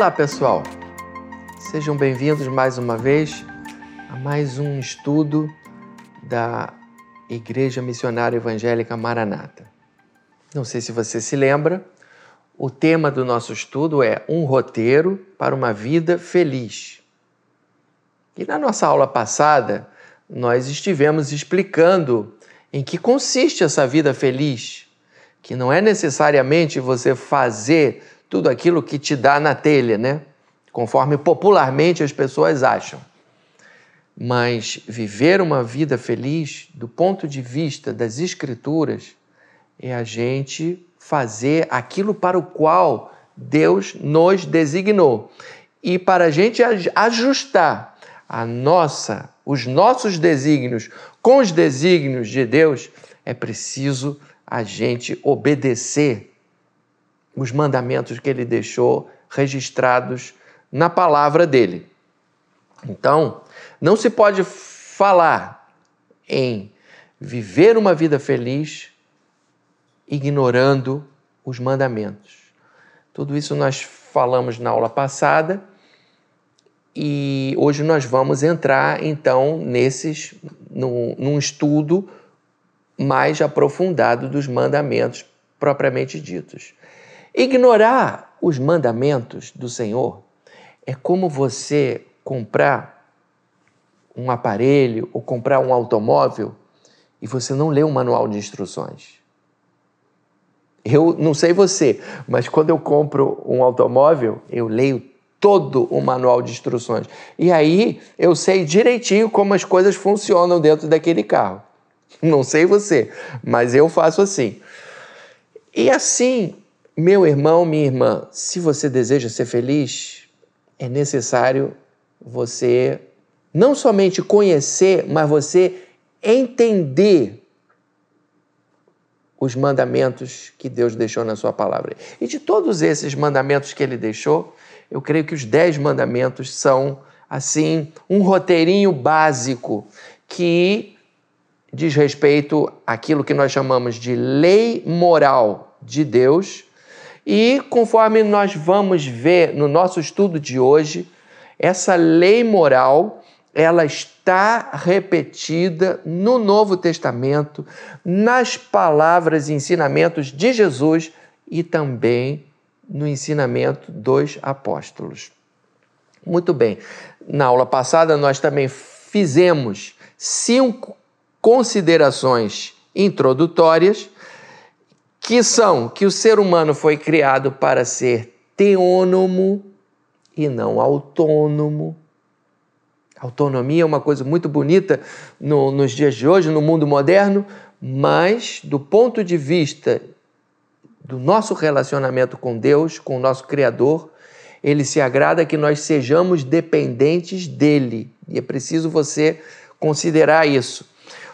Olá, pessoal. Sejam bem-vindos mais uma vez a mais um estudo da Igreja Missionária Evangélica Maranata. Não sei se você se lembra, o tema do nosso estudo é Um roteiro para uma vida feliz. E na nossa aula passada, nós estivemos explicando em que consiste essa vida feliz, que não é necessariamente você fazer tudo aquilo que te dá na telha, né? Conforme popularmente as pessoas acham. Mas viver uma vida feliz, do ponto de vista das Escrituras, é a gente fazer aquilo para o qual Deus nos designou. E para a gente ajustar a nossa, os nossos desígnios com os desígnios de Deus, é preciso a gente obedecer os mandamentos que ele deixou registrados na palavra dele. Então, não se pode falar em viver uma vida feliz ignorando os mandamentos. Tudo isso nós falamos na aula passada e hoje nós vamos entrar então nesses num, num estudo mais aprofundado dos mandamentos propriamente ditos. Ignorar os mandamentos do Senhor é como você comprar um aparelho ou comprar um automóvel e você não lê o um manual de instruções. Eu não sei você, mas quando eu compro um automóvel, eu leio todo o manual de instruções. E aí eu sei direitinho como as coisas funcionam dentro daquele carro. Não sei você, mas eu faço assim. E assim, meu irmão, minha irmã, se você deseja ser feliz, é necessário você não somente conhecer, mas você entender os mandamentos que Deus deixou na sua palavra. E de todos esses mandamentos que ele deixou, eu creio que os dez mandamentos são, assim, um roteirinho básico que diz respeito àquilo que nós chamamos de lei moral de Deus. E conforme nós vamos ver no nosso estudo de hoje, essa lei moral, ela está repetida no Novo Testamento, nas palavras e ensinamentos de Jesus e também no ensinamento dos apóstolos. Muito bem, na aula passada nós também fizemos cinco considerações introdutórias, que são que o ser humano foi criado para ser teônomo e não autônomo. Autonomia é uma coisa muito bonita no, nos dias de hoje, no mundo moderno, mas do ponto de vista do nosso relacionamento com Deus, com o nosso Criador, ele se agrada que nós sejamos dependentes dele. E é preciso você considerar isso.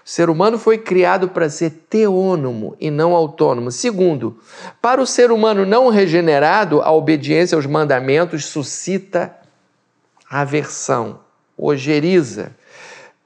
O ser humano foi criado para ser teônomo e não autônomo. Segundo, para o ser humano não regenerado, a obediência aos mandamentos suscita aversão, ojeriza.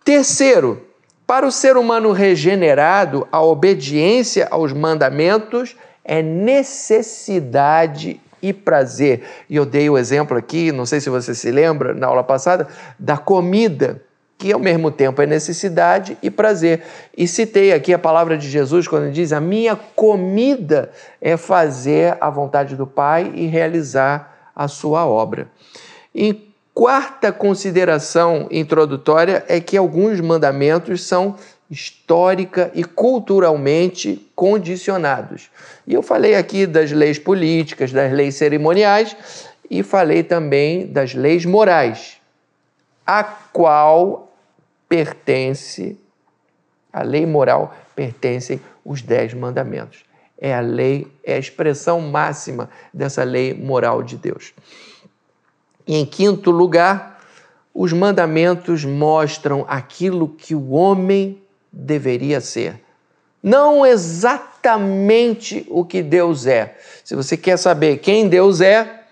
Terceiro, para o ser humano regenerado, a obediência aos mandamentos é necessidade e prazer. E eu dei o exemplo aqui, não sei se você se lembra, na aula passada, da comida, que ao mesmo tempo é necessidade e prazer. E citei aqui a palavra de Jesus quando ele diz: A minha comida é fazer a vontade do Pai e realizar a sua obra. E quarta consideração introdutória é que alguns mandamentos são histórica e culturalmente condicionados. E eu falei aqui das leis políticas, das leis cerimoniais e falei também das leis morais, a qual pertence, a lei moral pertencem os dez mandamentos. É a lei, é a expressão máxima dessa lei moral de Deus. E em quinto lugar, os mandamentos mostram aquilo que o homem deveria ser. Não exatamente o que Deus é. Se você quer saber quem Deus é,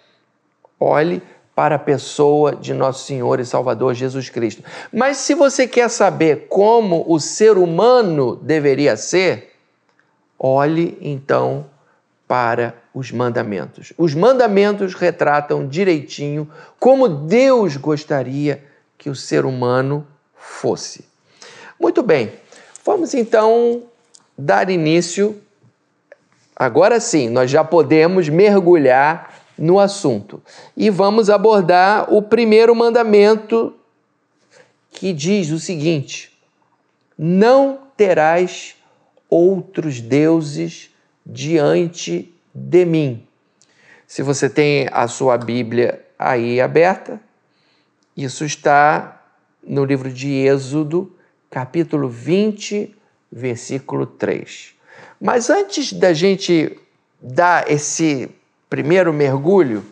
olhe para a pessoa de nosso Senhor e Salvador Jesus Cristo. Mas se você quer saber como o ser humano deveria ser, olhe então para os mandamentos. Os mandamentos retratam direitinho como Deus gostaria que o ser humano fosse. Muito bem, vamos então dar início. Agora sim, nós já podemos mergulhar no assunto e vamos abordar o primeiro mandamento que diz o seguinte: Não terás outros deuses diante de mim. Se você tem a sua Bíblia aí aberta, isso está no livro de Êxodo, capítulo 20, versículo 3. Mas antes da gente dar esse primeiro mergulho,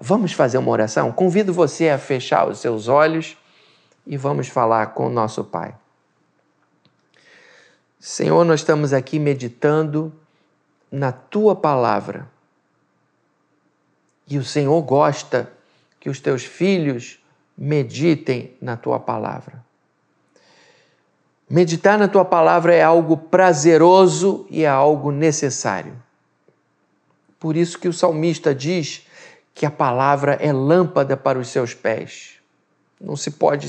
vamos fazer uma oração? Convido você a fechar os seus olhos e vamos falar com o nosso Pai. Senhor, nós estamos aqui meditando na tua palavra. E o Senhor gosta que os teus filhos meditem na tua palavra. Meditar na tua palavra é algo prazeroso e é algo necessário. Por isso que o salmista diz que a palavra é lâmpada para os seus pés. Não se pode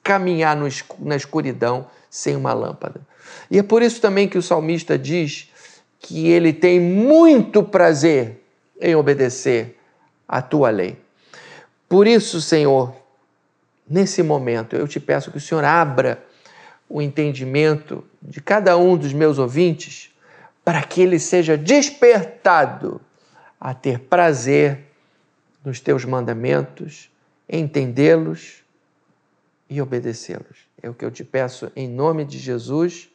caminhar na escuridão sem uma lâmpada. E é por isso também que o salmista diz que ele tem muito prazer em obedecer à tua lei. Por isso, Senhor, nesse momento eu te peço que o Senhor abra o entendimento de cada um dos meus ouvintes para que ele seja despertado a ter prazer nos teus mandamentos, entendê-los e obedecê-los. É o que eu te peço em nome de Jesus.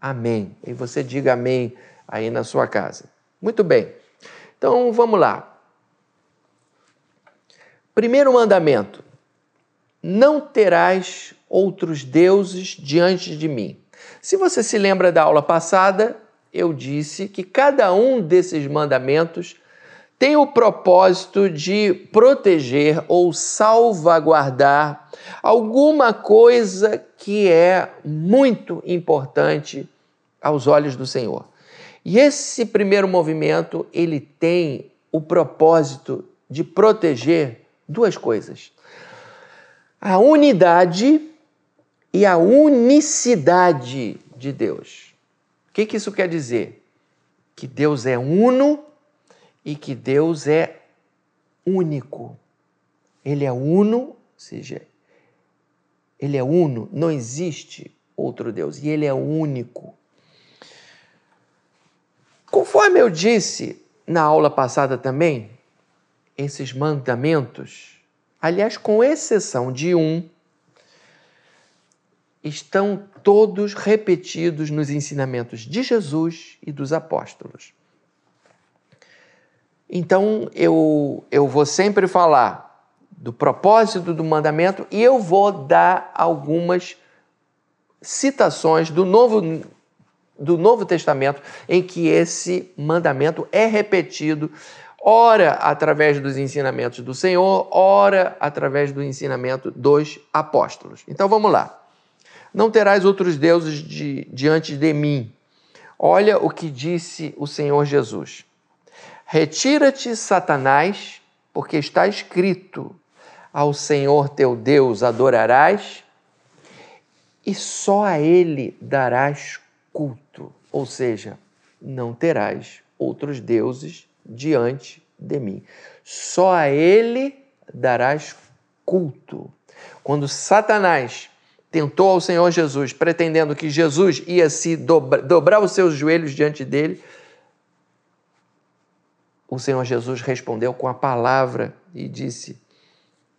Amém. E você diga amém aí na sua casa. Muito bem. Então vamos lá. Primeiro mandamento: não terás outros deuses diante de mim. Se você se lembra da aula passada, eu disse que cada um desses mandamentos tem o propósito de proteger ou salvaguardar alguma coisa que é muito importante aos olhos do Senhor. E esse primeiro movimento, ele tem o propósito de proteger duas coisas: a unidade e a unicidade de Deus. Que, que isso quer dizer? Que Deus é uno e que Deus é único. Ele é uno, ou seja, ele é uno, não existe outro Deus, e ele é único. Conforme eu disse na aula passada também, esses mandamentos, aliás, com exceção de um, estão todos repetidos nos ensinamentos de Jesus e dos apóstolos. Então eu, eu vou sempre falar do propósito do mandamento e eu vou dar algumas citações do Novo, do Novo Testamento em que esse mandamento é repetido, ora através dos ensinamentos do Senhor, ora através do ensinamento dos apóstolos. Então vamos lá. Não terás outros deuses de, diante de mim. Olha o que disse o Senhor Jesus. Retira-te, Satanás, porque está escrito: ao Senhor teu Deus adorarás e só a ele darás culto. Ou seja, não terás outros deuses diante de mim. Só a ele darás culto. Quando Satanás tentou ao Senhor Jesus, pretendendo que Jesus ia se dobra, dobrar os seus joelhos diante dele, o Senhor Jesus respondeu com a palavra e disse: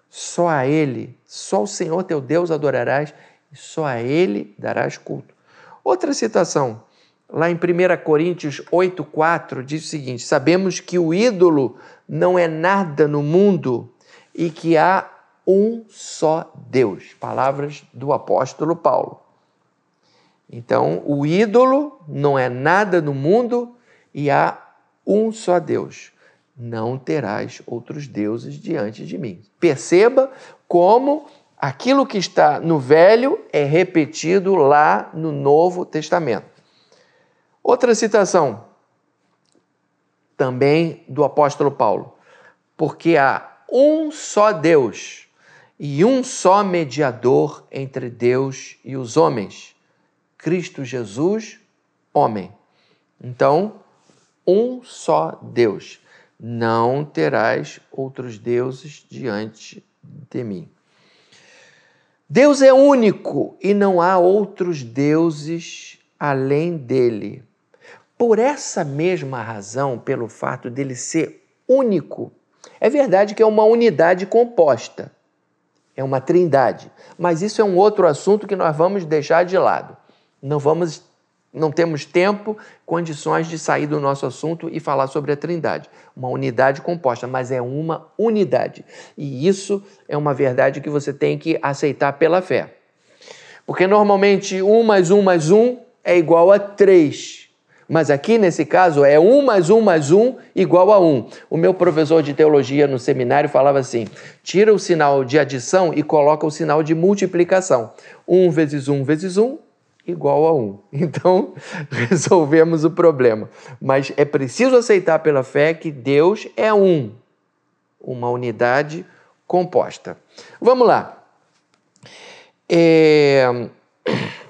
Só a Ele, só o Senhor teu Deus adorarás e só a Ele darás culto. Outra citação, lá em 1 Coríntios 8,4, diz o seguinte: Sabemos que o ídolo não é nada no mundo e que há um só Deus. Palavras do apóstolo Paulo. Então, o ídolo não é nada no mundo e há um só Deus. Não terás outros deuses diante de mim. Perceba como aquilo que está no Velho é repetido lá no Novo Testamento. Outra citação, também do apóstolo Paulo. Porque há um só Deus e um só mediador entre Deus e os homens, Cristo Jesus, homem. Então, um só Deus. Não terás outros deuses diante de mim. Deus é único e não há outros deuses além dele. Por essa mesma razão, pelo fato dele ser único, é verdade que é uma unidade composta, é uma trindade, mas isso é um outro assunto que nós vamos deixar de lado. Não vamos não temos tempo, condições de sair do nosso assunto e falar sobre a Trindade. Uma unidade composta, mas é uma unidade. E isso é uma verdade que você tem que aceitar pela fé. Porque normalmente um mais um mais um é igual a três. Mas aqui nesse caso é 1 mais 1 mais 1 igual a 1. O meu professor de teologia no seminário falava assim: tira o sinal de adição e coloca o sinal de multiplicação. 1 vezes 1 vezes 1 igual a 1. Então, resolvemos o problema. Mas é preciso aceitar pela fé que Deus é um, uma unidade composta. Vamos lá. É...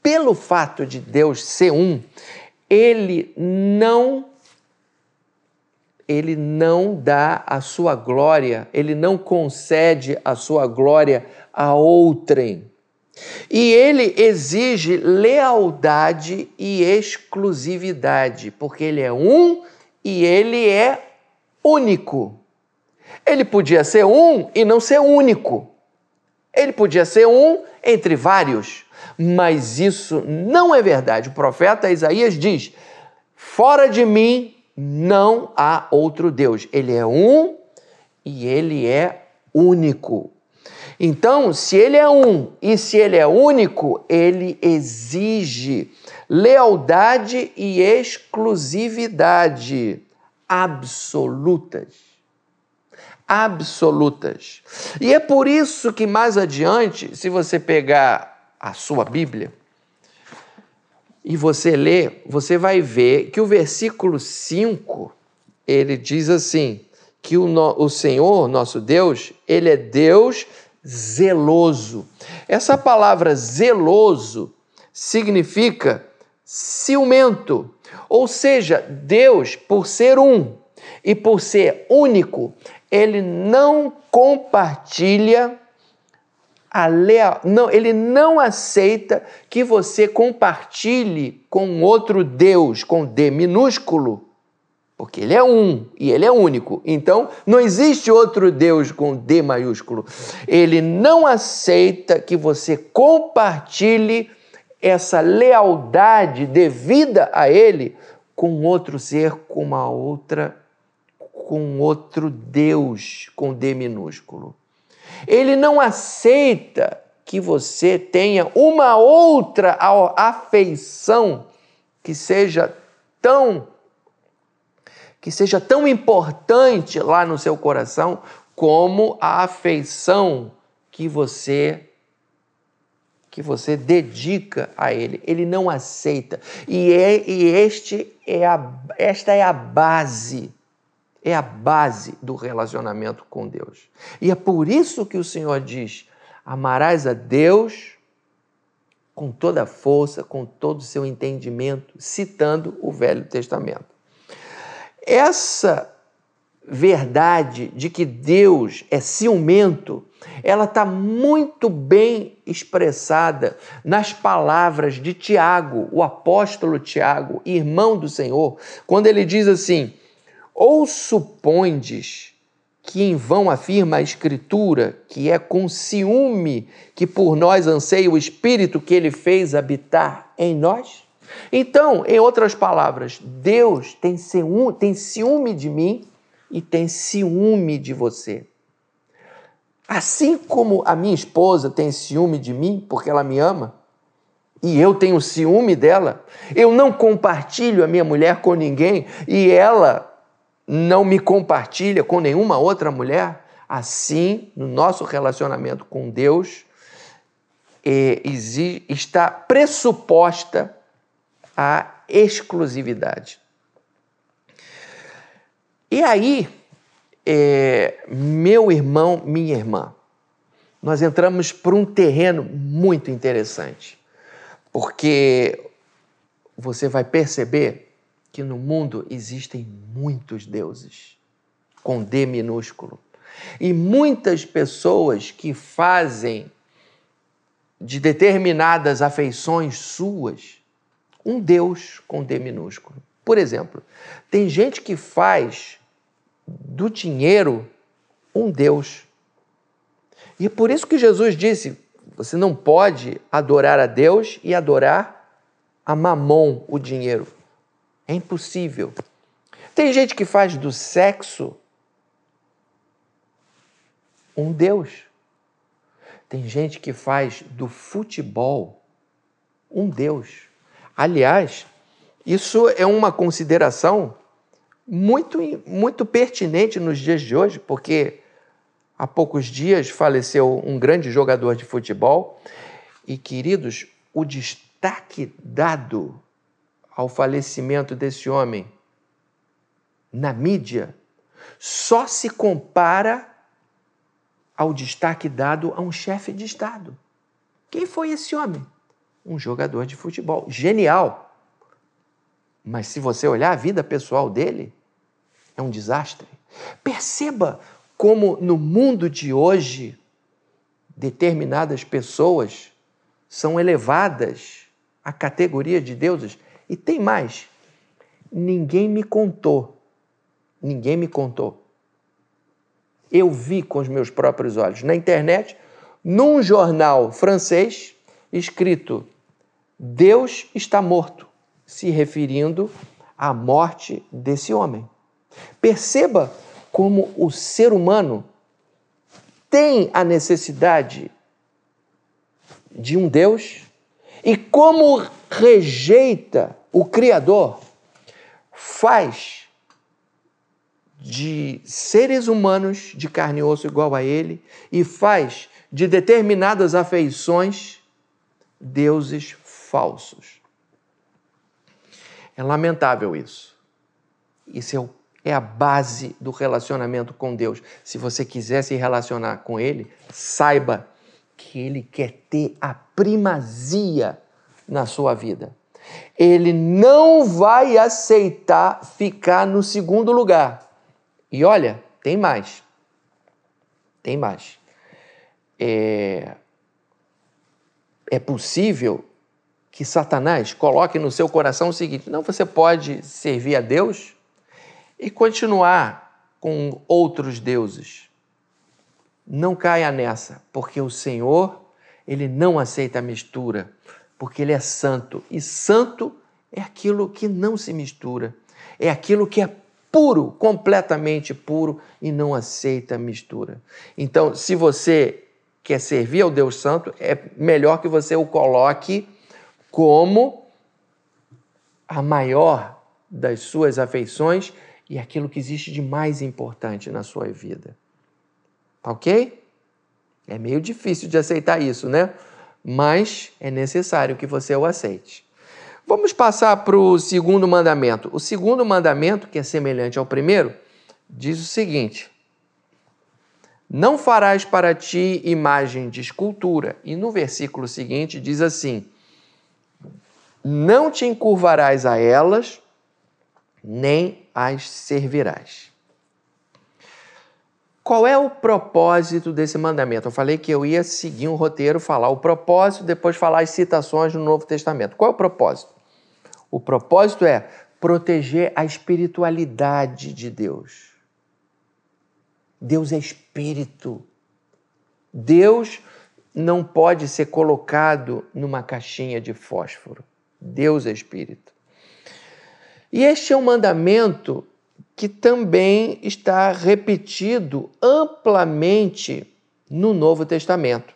Pelo fato de Deus ser um, ele não ele não dá a sua glória, ele não concede a sua glória a outrem. E ele exige lealdade e exclusividade, porque ele é um e ele é único. Ele podia ser um e não ser único. Ele podia ser um entre vários, mas isso não é verdade. O profeta Isaías diz: Fora de mim não há outro Deus. Ele é um e ele é único. Então, se ele é um e se ele é único, ele exige lealdade e exclusividade absolutas absolutas. E é por isso que mais adiante, se você pegar a sua Bíblia e você ler, você vai ver que o versículo 5, ele diz assim, que o, no, o Senhor, nosso Deus, ele é Deus zeloso. Essa palavra zeloso significa ciumento, ou seja, Deus, por ser um e por ser único, ele não compartilha a leal, não, ele não aceita que você compartilhe com outro Deus, com D minúsculo, porque ele é um e ele é único. Então, não existe outro Deus com D maiúsculo. Ele não aceita que você compartilhe essa lealdade devida a ele com outro ser, com uma outra com outro Deus com D minúsculo. Ele não aceita que você tenha uma outra afeição que seja tão que seja tão importante lá no seu coração como a afeição que você que você dedica a ele. Ele não aceita. E, é, e este é a, esta é a base é a base do relacionamento com Deus. E é por isso que o Senhor diz: amarás a Deus com toda a força, com todo o seu entendimento, citando o Velho Testamento. Essa verdade de que Deus é ciumento, ela está muito bem expressada nas palavras de Tiago, o apóstolo Tiago, irmão do Senhor, quando ele diz assim: ou supondes que em vão afirma a Escritura que é com ciúme que por nós anseia o Espírito que ele fez habitar em nós? Então, em outras palavras, Deus tem ciúme, tem ciúme de mim e tem ciúme de você. Assim como a minha esposa tem ciúme de mim porque ela me ama, e eu tenho ciúme dela, eu não compartilho a minha mulher com ninguém e ela não me compartilha com nenhuma outra mulher, assim, no nosso relacionamento com Deus, é, está pressuposta a exclusividade. E aí, é, meu irmão, minha irmã, nós entramos por um terreno muito interessante, porque você vai perceber que no mundo existem muitos deuses, com D minúsculo, e muitas pessoas que fazem de determinadas afeições suas um Deus com D minúsculo. Por exemplo, tem gente que faz do dinheiro um Deus. E é por isso que Jesus disse: você não pode adorar a Deus e adorar a mamon, o dinheiro. É impossível. Tem gente que faz do sexo um Deus. Tem gente que faz do futebol um Deus. Aliás, isso é uma consideração muito, muito pertinente nos dias de hoje, porque há poucos dias faleceu um grande jogador de futebol e, queridos, o destaque dado ao falecimento desse homem na mídia só se compara ao destaque dado a um chefe de Estado. Quem foi esse homem? Um jogador de futebol. Genial mas se você olhar a vida pessoal dele, é um desastre. Perceba como no mundo de hoje determinadas pessoas são elevadas à categoria de deuses. E tem mais. Ninguém me contou. Ninguém me contou. Eu vi com os meus próprios olhos na internet, num jornal francês, escrito: Deus está morto se referindo à morte desse homem. Perceba como o ser humano tem a necessidade de um Deus e como rejeita o Criador, faz de seres humanos de carne e osso igual a ele e faz de determinadas afeições deuses falsos. É lamentável isso. Isso é, é a base do relacionamento com Deus. Se você quiser se relacionar com Ele, saiba que Ele quer ter a primazia na sua vida. Ele não vai aceitar ficar no segundo lugar. E olha, tem mais. Tem mais. É, é possível que Satanás coloque no seu coração o seguinte: não, você pode servir a Deus e continuar com outros deuses. Não caia nessa, porque o Senhor, ele não aceita a mistura, porque ele é santo. E santo é aquilo que não se mistura, é aquilo que é puro, completamente puro e não aceita mistura. Então, se você quer servir ao Deus Santo, é melhor que você o coloque como a maior das suas afeições e aquilo que existe de mais importante na sua vida. Tá ok? É meio difícil de aceitar isso, né? Mas é necessário que você o aceite. Vamos passar para o segundo mandamento. O segundo mandamento, que é semelhante ao primeiro, diz o seguinte: Não farás para ti imagem de escultura. E no versículo seguinte diz assim: não te encurvarás a elas, nem as servirás. Qual é o propósito desse mandamento? Eu falei que eu ia seguir um roteiro, falar o propósito, depois falar as citações do Novo Testamento. Qual é o propósito? O propósito é proteger a espiritualidade de Deus. Deus é espírito. Deus não pode ser colocado numa caixinha de fósforo. Deus é espírito. E este é um mandamento que também está repetido amplamente no Novo Testamento.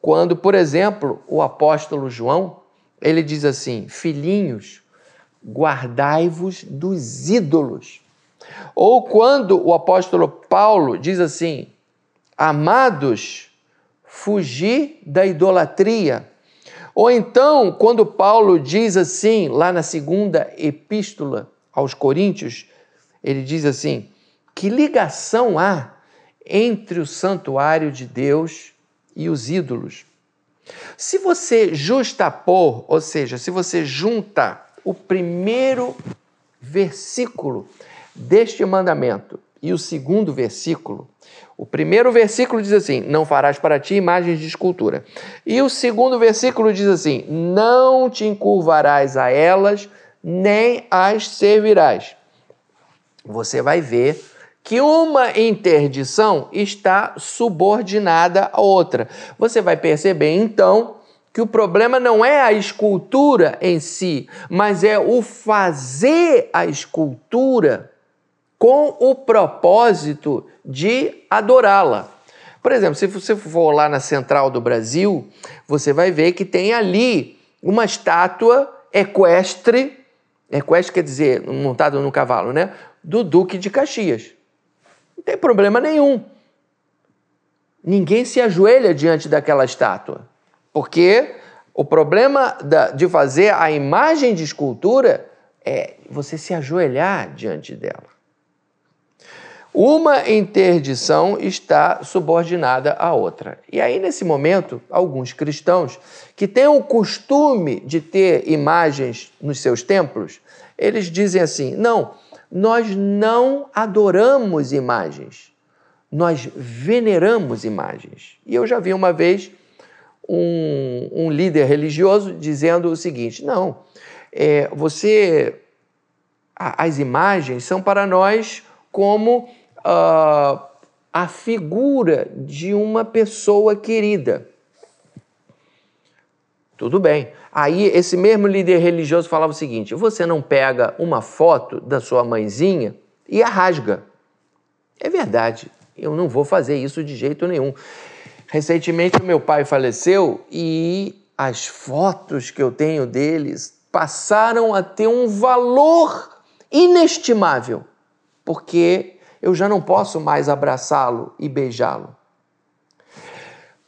Quando, por exemplo, o apóstolo João, ele diz assim: "Filhinhos, guardai-vos dos ídolos". Ou quando o apóstolo Paulo diz assim: "Amados, fugi da idolatria". Ou então, quando Paulo diz assim, lá na segunda epístola aos Coríntios, ele diz assim: Que ligação há entre o santuário de Deus e os ídolos? Se você justapor, ou seja, se você junta o primeiro versículo deste mandamento e o segundo versículo, o primeiro versículo diz assim: Não farás para ti imagens de escultura. E o segundo versículo diz assim: Não te encurvarás a elas, nem as servirás. Você vai ver que uma interdição está subordinada à outra. Você vai perceber então que o problema não é a escultura em si, mas é o fazer a escultura com o propósito de adorá-la. Por exemplo, se você for lá na central do Brasil, você vai ver que tem ali uma estátua equestre, equestre quer dizer montado no cavalo, né? Do Duque de Caxias. Não tem problema nenhum. Ninguém se ajoelha diante daquela estátua, porque o problema de fazer a imagem de escultura é você se ajoelhar diante dela. Uma interdição está subordinada à outra. E aí, nesse momento, alguns cristãos que têm o costume de ter imagens nos seus templos, eles dizem assim: não, nós não adoramos imagens, nós veneramos imagens. E eu já vi uma vez um, um líder religioso dizendo o seguinte: não, é, você. as imagens são para nós como uh, a figura de uma pessoa querida. Tudo bem. Aí esse mesmo líder religioso falava o seguinte: você não pega uma foto da sua mãezinha e a rasga. É verdade, eu não vou fazer isso de jeito nenhum. Recentemente o meu pai faleceu e as fotos que eu tenho deles passaram a ter um valor inestimável, porque eu já não posso mais abraçá-lo e beijá-lo.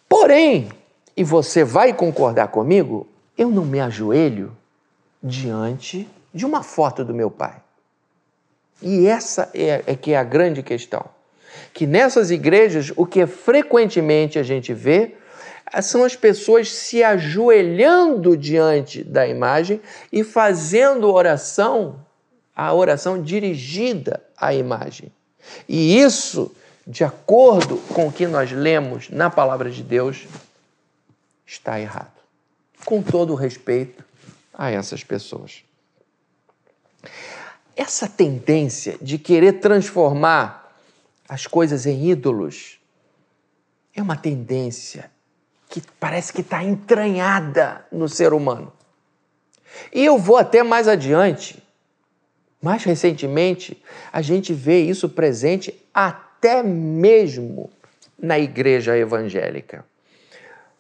Porém, e você vai concordar comigo, eu não me ajoelho diante de uma foto do meu pai. E essa é, é que é a grande questão. Que nessas igrejas, o que frequentemente a gente vê são as pessoas se ajoelhando diante da imagem e fazendo oração, a oração dirigida à imagem. E isso, de acordo com o que nós lemos na palavra de Deus, está errado. Com todo o respeito a essas pessoas. Essa tendência de querer transformar as coisas em ídolos é uma tendência que parece que está entranhada no ser humano. E eu vou até mais adiante mais recentemente, a gente vê isso presente até mesmo na igreja evangélica.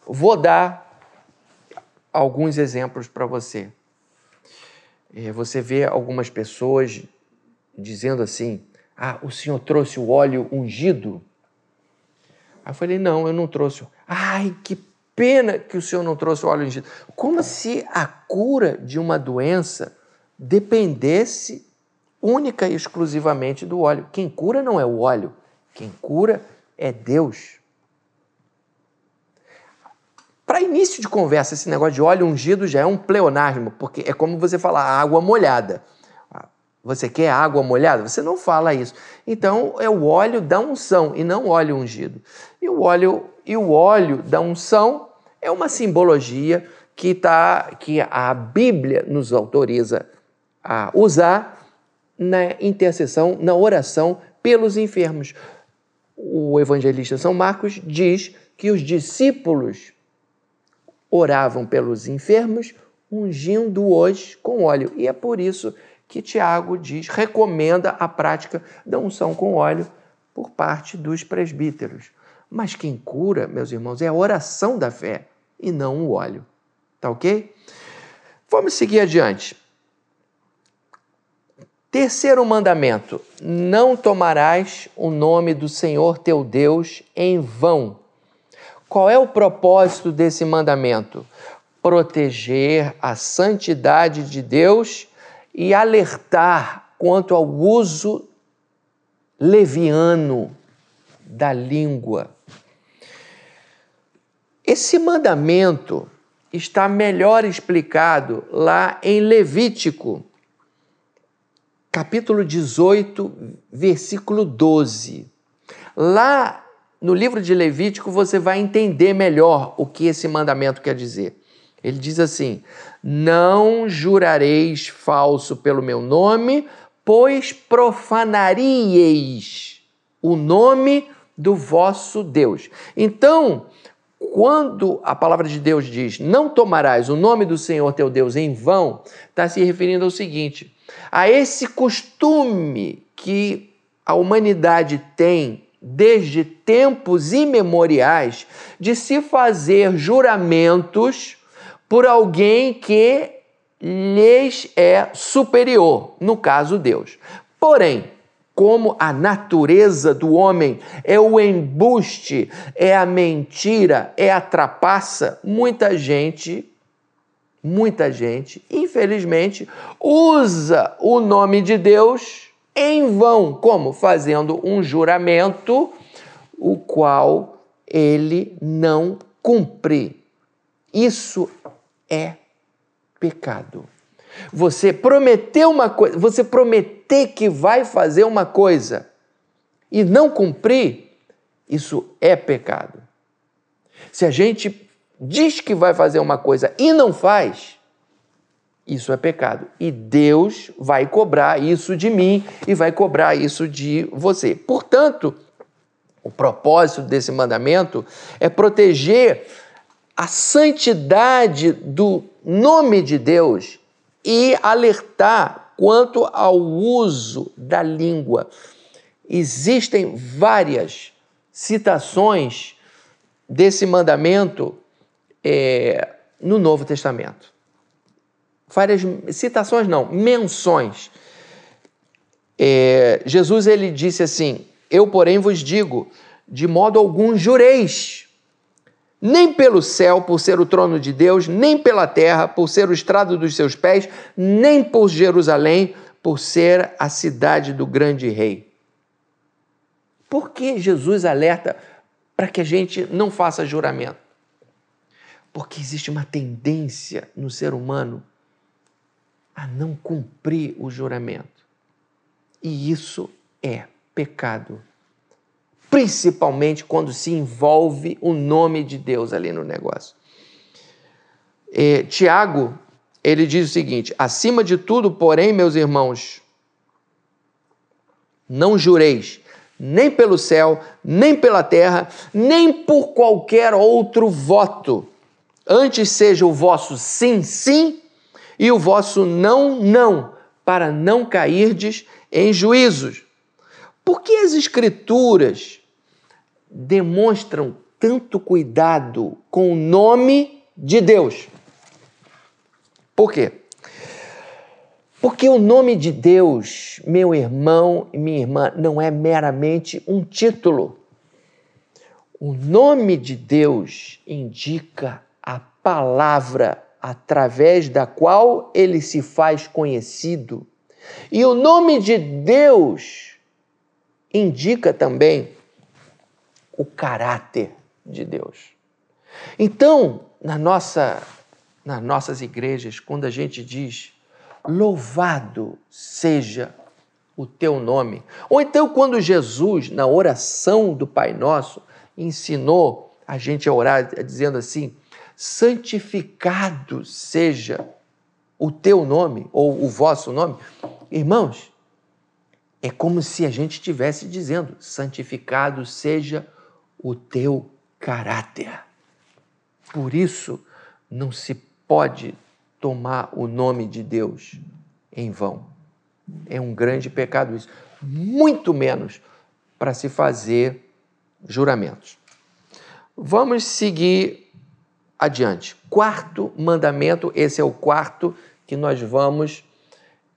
Vou dar alguns exemplos para você. É, você vê algumas pessoas dizendo assim: Ah, o senhor trouxe o óleo ungido? Aí eu falei: Não, eu não trouxe. Ai, que pena que o senhor não trouxe o óleo ungido. Como se a cura de uma doença dependesse única e exclusivamente do óleo. Quem cura não é o óleo, quem cura é Deus. Para início de conversa, esse negócio de óleo ungido já é um pleonasmo, porque é como você falar água molhada. Você quer água molhada? Você não fala isso. Então é o óleo da unção e não óleo ungido. E o óleo e o óleo da unção é uma simbologia que tá que a Bíblia nos autoriza a usar na intercessão, na oração pelos enfermos. O evangelista São Marcos diz que os discípulos oravam pelos enfermos, ungindo-os com óleo. E é por isso que Tiago diz, recomenda a prática da unção com óleo por parte dos presbíteros. Mas quem cura, meus irmãos, é a oração da fé e não o óleo. Tá ok? Vamos seguir adiante. Terceiro mandamento: não tomarás o nome do Senhor teu Deus em vão. Qual é o propósito desse mandamento? Proteger a santidade de Deus e alertar quanto ao uso leviano da língua. Esse mandamento está melhor explicado lá em Levítico, capítulo 18, versículo 12. Lá no livro de Levítico você vai entender melhor o que esse mandamento quer dizer. Ele diz assim: Não jurareis falso pelo meu nome, pois profanaríeis o nome do vosso Deus. Então, quando a palavra de Deus diz não tomarás o nome do Senhor teu Deus em vão, está se referindo ao seguinte: a esse costume que a humanidade tem desde tempos imemoriais de se fazer juramentos por alguém que lhes é superior, no caso Deus. Porém, como a natureza do homem é o embuste, é a mentira, é a trapaça, muita gente, muita gente, infelizmente, usa o nome de Deus em vão, como fazendo um juramento o qual ele não cumpre. Isso é pecado. Você prometeu uma coisa, você prometer que vai fazer uma coisa e não cumprir, isso é pecado. Se a gente diz que vai fazer uma coisa e não faz, isso é pecado. E Deus vai cobrar isso de mim e vai cobrar isso de você. Portanto, o propósito desse mandamento é proteger a santidade do nome de Deus e alertar quanto ao uso da língua. Existem várias citações desse mandamento é, no Novo Testamento. Várias citações, não, menções. É, Jesus ele disse assim: Eu, porém, vos digo, de modo algum jureis nem pelo céu, por ser o trono de Deus, nem pela terra, por ser o estrado dos seus pés, nem por Jerusalém, por ser a cidade do grande rei. Por que Jesus alerta para que a gente não faça juramento? Porque existe uma tendência no ser humano a não cumprir o juramento. E isso é pecado principalmente quando se envolve o nome de Deus ali no negócio. É, Tiago, ele diz o seguinte: acima de tudo, porém, meus irmãos, não jureis nem pelo céu, nem pela terra, nem por qualquer outro voto. Antes seja o vosso sim, sim, e o vosso não, não, para não cairdes em juízos. Por que as Escrituras demonstram tanto cuidado com o nome de Deus. Por quê? Porque o nome de Deus, meu irmão e minha irmã, não é meramente um título. O nome de Deus indica a palavra através da qual ele se faz conhecido. E o nome de Deus indica também o caráter de Deus. Então, na nossa, nas nossas igrejas, quando a gente diz louvado seja o teu nome, ou então quando Jesus, na oração do Pai Nosso, ensinou a gente a orar dizendo assim: santificado seja o teu nome ou o vosso nome. Irmãos, é como se a gente estivesse dizendo: santificado seja o teu caráter. Por isso, não se pode tomar o nome de Deus em vão. É um grande pecado isso. Muito menos para se fazer juramentos. Vamos seguir adiante. Quarto mandamento, esse é o quarto que nós vamos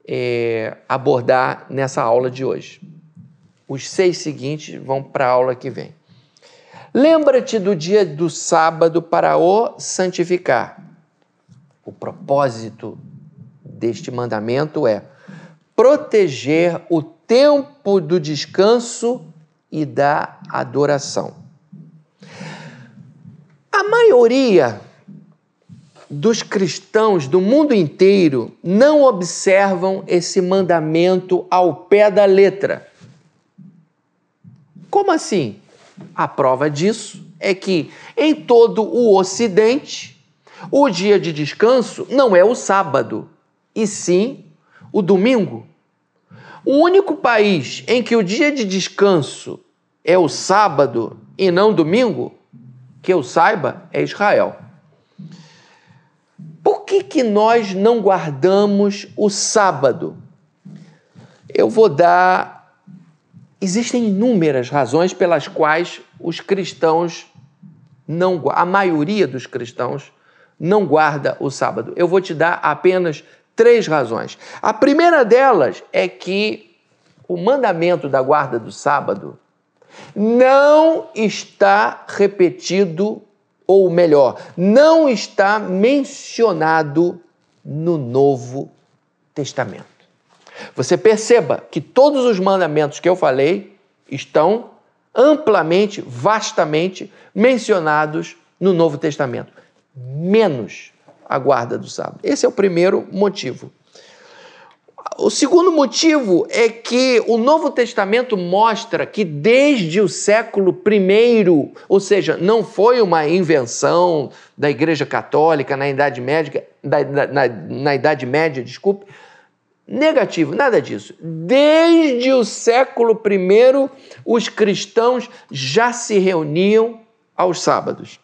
é, abordar nessa aula de hoje. Os seis seguintes vão para a aula que vem. Lembra-te do dia do sábado para o santificar. O propósito deste mandamento é proteger o tempo do descanso e da adoração. A maioria dos cristãos do mundo inteiro não observam esse mandamento ao pé da letra. Como assim? A prova disso é que em todo o Ocidente, o dia de descanso não é o sábado, e sim o domingo. O único país em que o dia de descanso é o sábado e não domingo, que eu saiba, é Israel. Por que, que nós não guardamos o sábado? Eu vou dar. Existem inúmeras razões pelas quais os cristãos não a maioria dos cristãos não guarda o sábado. Eu vou te dar apenas três razões. A primeira delas é que o mandamento da guarda do sábado não está repetido, ou melhor, não está mencionado no Novo Testamento. Você perceba que todos os mandamentos que eu falei estão amplamente, vastamente mencionados no Novo Testamento, menos a guarda do sábado. Esse é o primeiro motivo. O segundo motivo é que o Novo Testamento mostra que desde o século I, ou seja, não foi uma invenção da Igreja Católica na Idade Média, na, na, na Idade Média, desculpe, negativo, nada disso. Desde o século I, os cristãos já se reuniam aos sábados.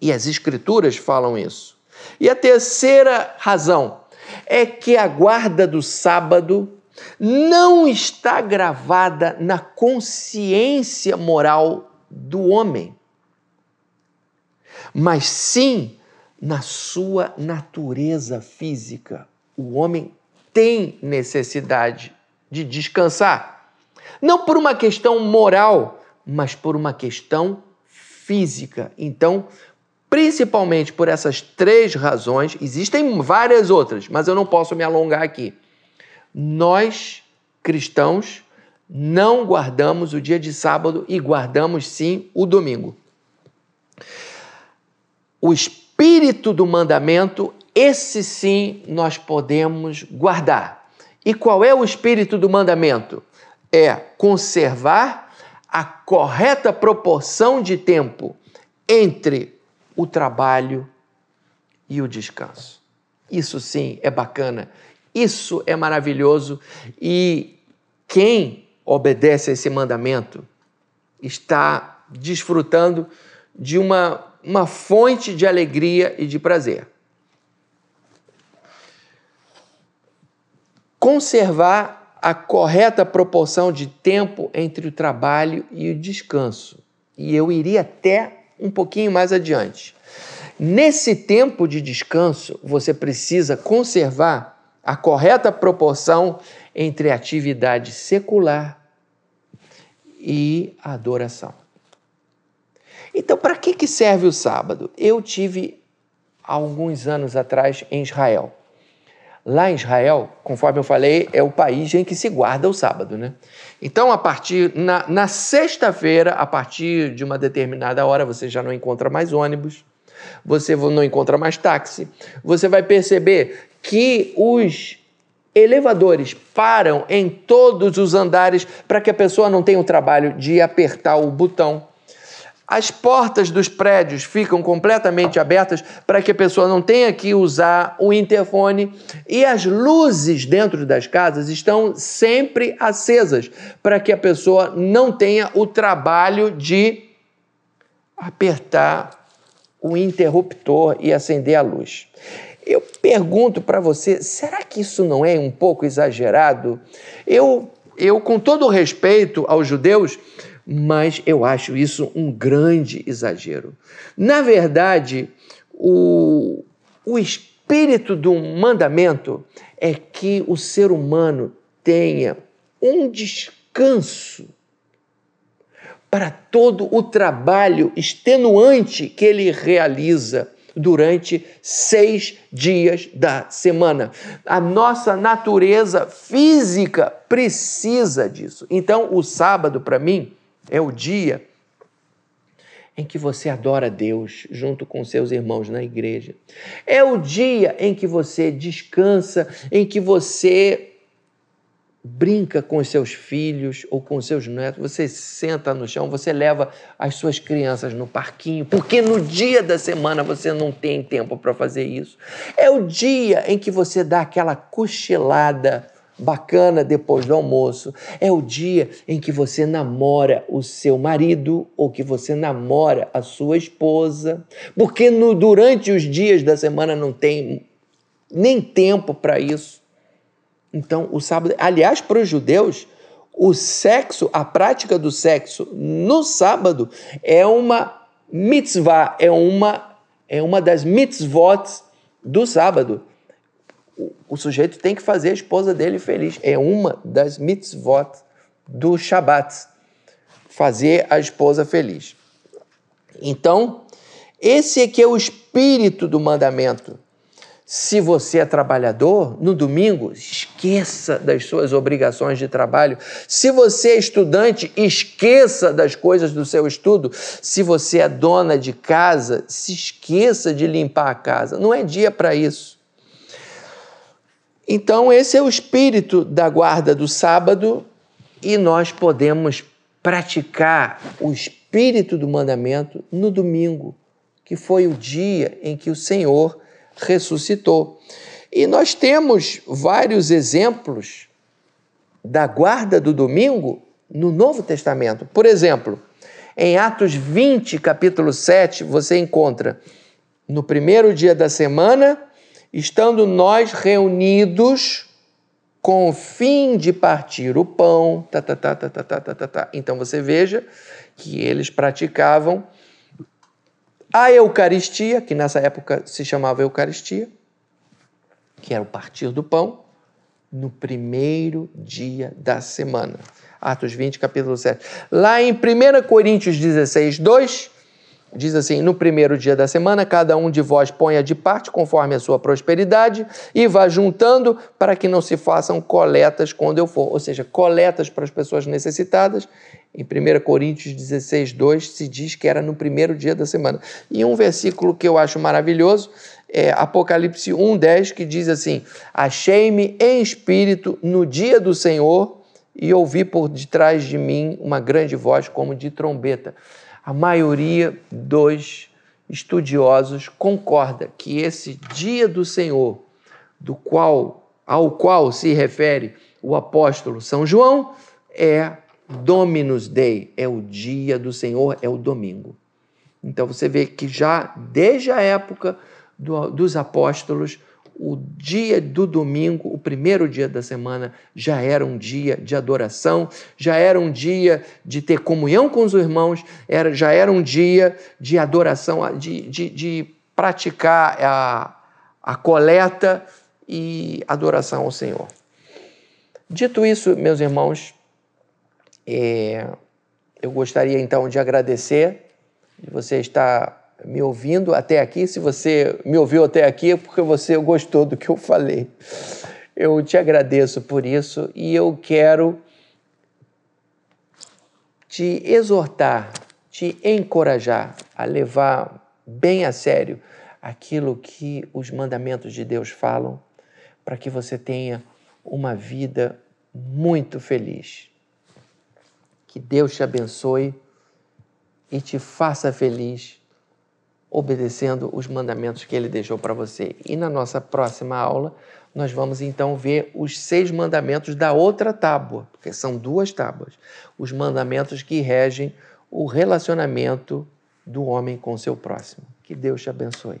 E as Escrituras falam isso. E a terceira razão é que a guarda do sábado não está gravada na consciência moral do homem, mas sim na sua natureza física. O homem tem necessidade de descansar, não por uma questão moral, mas por uma questão física. Então, Principalmente por essas três razões, existem várias outras, mas eu não posso me alongar aqui. Nós, cristãos, não guardamos o dia de sábado e guardamos sim o domingo. O espírito do mandamento, esse sim nós podemos guardar. E qual é o espírito do mandamento? É conservar a correta proporção de tempo entre o trabalho e o descanso. Isso sim é bacana, isso é maravilhoso e quem obedece a esse mandamento está desfrutando de uma, uma fonte de alegria e de prazer. Conservar a correta proporção de tempo entre o trabalho e o descanso. E eu iria até um pouquinho mais adiante. Nesse tempo de descanso, você precisa conservar a correta proporção entre atividade secular e adoração. Então, para que, que serve o sábado? Eu tive alguns anos atrás em Israel. Lá em Israel, conforme eu falei, é o país em que se guarda o sábado, né? Então, a partir na, na sexta-feira, a partir de uma determinada hora, você já não encontra mais ônibus, você não encontra mais táxi. Você vai perceber que os elevadores param em todos os andares para que a pessoa não tenha o trabalho de apertar o botão as portas dos prédios ficam completamente abertas para que a pessoa não tenha que usar o interfone e as luzes dentro das casas estão sempre acesas para que a pessoa não tenha o trabalho de apertar o interruptor e acender a luz. Eu pergunto para você, será que isso não é um pouco exagerado? Eu, eu com todo o respeito aos judeus, mas eu acho isso um grande exagero. Na verdade, o, o espírito do mandamento é que o ser humano tenha um descanso para todo o trabalho extenuante que ele realiza durante seis dias da semana. A nossa natureza física precisa disso. Então, o sábado, para mim, é o dia em que você adora Deus junto com seus irmãos na igreja. É o dia em que você descansa, em que você brinca com seus filhos ou com seus netos, você senta no chão, você leva as suas crianças no parquinho, porque no dia da semana você não tem tempo para fazer isso. É o dia em que você dá aquela cochilada bacana depois do almoço. É o dia em que você namora o seu marido ou que você namora a sua esposa, porque no, durante os dias da semana não tem nem tempo para isso. Então, o sábado, aliás, para os judeus, o sexo, a prática do sexo no sábado é uma mitzvah, é uma, é uma das mitzvot do sábado. O, sujeito tem que fazer a esposa dele feliz. É uma das mitzvot do Shabat, fazer a esposa feliz. Então, esse aqui é o espírito do mandamento. Se você é trabalhador, no domingo, esqueça das suas obrigações de trabalho. Se você é estudante, esqueça das coisas do seu estudo. Se você é dona de casa, se esqueça de limpar a casa. Não é dia para isso. Então, esse é o espírito da guarda do sábado e nós podemos praticar o espírito do mandamento no domingo, que foi o dia em que o Senhor ressuscitou. E nós temos vários exemplos da guarda do domingo no Novo Testamento. Por exemplo, em Atos 20, capítulo 7, você encontra no primeiro dia da semana, estando nós reunidos com o fim de partir o pão. Tá, tá, tá, tá, tá, tá, tá, tá, tá. Então você veja que eles praticavam a Eucaristia, que nessa época se chamava Eucaristia, que era o partir do pão, no primeiro dia da semana. Atos 20, capítulo 7. Lá em 1 Coríntios 16, 2, diz assim: No primeiro dia da semana, cada um de vós ponha de parte conforme a sua prosperidade e vá juntando para que não se façam coletas quando eu for. Ou seja, coletas para as pessoas necessitadas em 1 Coríntios 16, 2, se diz que era no primeiro dia da semana. E um versículo que eu acho maravilhoso é Apocalipse 1, 10, que diz assim: Achei-me em espírito no dia do Senhor e ouvi por detrás de mim uma grande voz como de trombeta. A maioria dos estudiosos concorda que esse dia do Senhor, do qual ao qual se refere o apóstolo São João, é Dominus Dei é o dia do Senhor, é o domingo. Então você vê que já desde a época do, dos apóstolos, o dia do domingo, o primeiro dia da semana, já era um dia de adoração, já era um dia de ter comunhão com os irmãos, era, já era um dia de adoração, de, de, de praticar a, a coleta e adoração ao Senhor. Dito isso, meus irmãos, é, eu gostaria então de agradecer de você estar me ouvindo até aqui. Se você me ouviu até aqui é porque você gostou do que eu falei. Eu te agradeço por isso e eu quero te exortar, te encorajar a levar bem a sério aquilo que os mandamentos de Deus falam, para que você tenha uma vida muito feliz. Que Deus te abençoe e te faça feliz obedecendo os mandamentos que ele deixou para você. E na nossa próxima aula, nós vamos então ver os seis mandamentos da outra tábua, porque são duas tábuas, os mandamentos que regem o relacionamento do homem com seu próximo. Que Deus te abençoe.